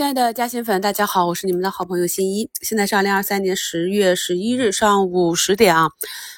亲爱的嘉兴粉，大家好，我是你们的好朋友新一。现在是二零二三年十月十一日上午十点啊，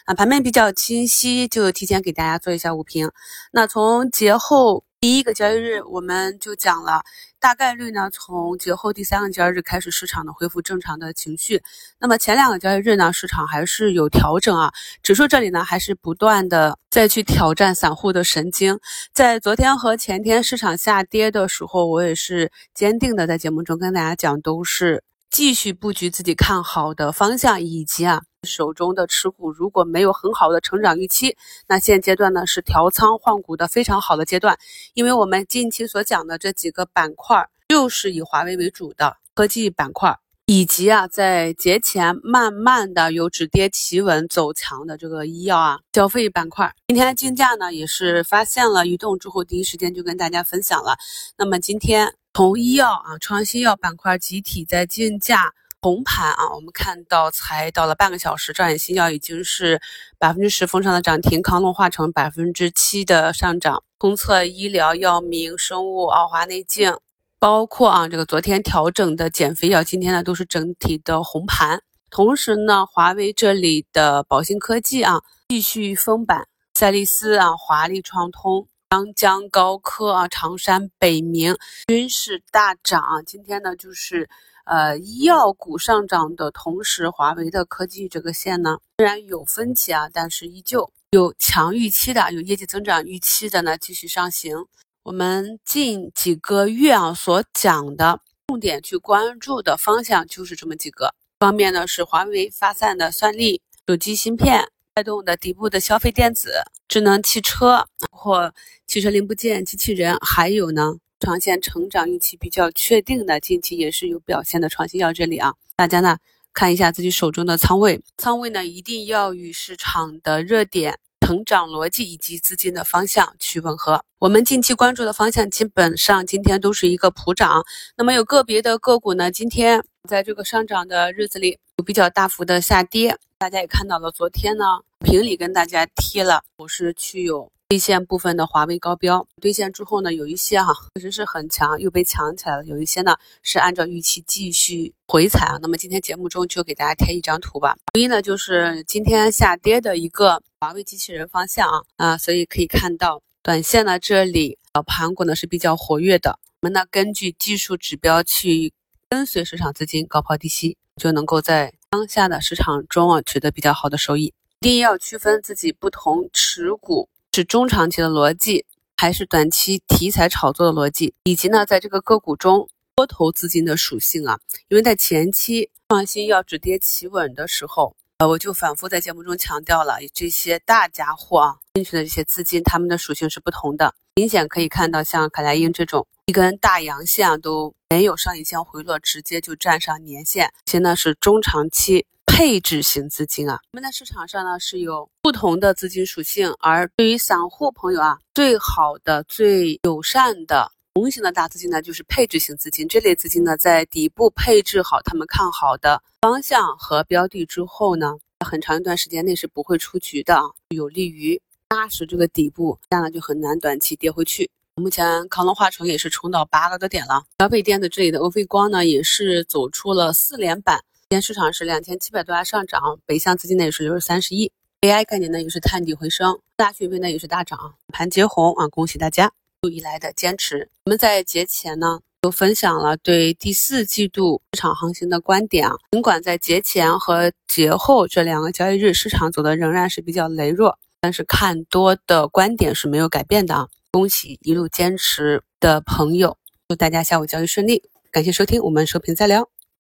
啊，盘面比较清晰，就提前给大家做一下午评。那从节后第一个交易日，我们就讲了。大概率呢，从节后第三个交易日开始，市场呢恢复正常的情绪。那么前两个交易日呢，市场还是有调整啊。指数这里呢，还是不断的再去挑战散户的神经。在昨天和前天市场下跌的时候，我也是坚定的在节目中跟大家讲，都是继续布局自己看好的方向，以及啊。手中的持股如果没有很好的成长预期，那现阶段呢是调仓换股的非常好的阶段，因为我们近期所讲的这几个板块就是以华为为主的科技板块，以及啊在节前慢慢的有止跌企稳走强的这个医药啊消费板块。今天竞价呢也是发现了移动之后，第一时间就跟大家分享了。那么今天从医药啊创新药板块集体在竞价。红盘啊，我们看到才到了半个小时，兆远新药已经是百分之十封上的涨停，康龙化成百分之七的上涨，通策医疗、药明生物、奥华内镜，包括啊这个昨天调整的减肥药，今天呢都是整体的红盘。同时呢，华为这里的宝兴科技啊继续封板，赛力斯啊、华丽创通、张江高科啊、常山北明均是大涨，今天呢就是。呃，医药股上涨的同时，华为的科技这个线呢，虽然有分歧啊，但是依旧有强预期的，有业绩增长预期的呢，继续上行。我们近几个月啊所讲的重点去关注的方向就是这么几个方面呢，是华为发散的算力、手机芯片带动的底部的消费电子、智能汽车或汽车零部件、机器人，还有呢。长线成长预期比较确定的，近期也是有表现的创新药这里啊，大家呢看一下自己手中的仓位，仓位呢一定要与市场的热点、成长逻辑以及资金的方向去吻合。我们近期关注的方向基本上今天都是一个普涨，那么有个别的个股呢，今天在这个上涨的日子里有比较大幅的下跌，大家也看到了，昨天呢评里跟大家贴了，我是去有。兑现部分的华为高标兑现之后呢，有一些哈确实是很强，又被抢起来了；有一些呢是按照预期继续回踩啊。那么今天节目中就给大家贴一张图吧。第一呢就是今天下跌的一个华为机器人方向啊啊，所以可以看到短线呢这里呃盘股呢是比较活跃的。我们呢根据技术指标去跟随市场资金高抛低吸，就能够在当下的市场中啊取得比较好的收益。一定要区分自己不同持股。是中长期的逻辑，还是短期题材炒作的逻辑？以及呢，在这个个股中多头资金的属性啊？因为在前期创新要止跌企稳的时候，呃，我就反复在节目中强调了，这些大家伙啊进去的这些资金，他们的属性是不同的。明显可以看到，像凯莱英这种一根大阳线啊，都没有上影线回落，直接就站上年线，现在是中长期。配置型资金啊，我们在市场上呢是有不同的资金属性，而对于散户朋友啊，最好的、最友善的同型的大资金呢，就是配置型资金。这类资金呢，在底部配置好他们看好的方向和标的之后呢，很长一段时间内是不会出局的啊，有利于扎实这个底部，这样呢就很难短期跌回去。目前康龙化成也是冲到八个多点了，消费电子这里的欧菲光呢，也是走出了四连板。今天市场是两千七百多家上涨，北向资金呢也是流入三十亿，AI 概念呢也是探底回升，大讯飞呢也是大涨，盘结红啊，恭喜大家一路以来的坚持。我们在节前呢都分享了对第四季度市场行情的观点啊，尽管在节前和节后这两个交易日市场走的仍然是比较羸弱，但是看多的观点是没有改变的啊，恭喜一路坚持的朋友，祝大家下午交易顺利，感谢收听，我们收评再聊。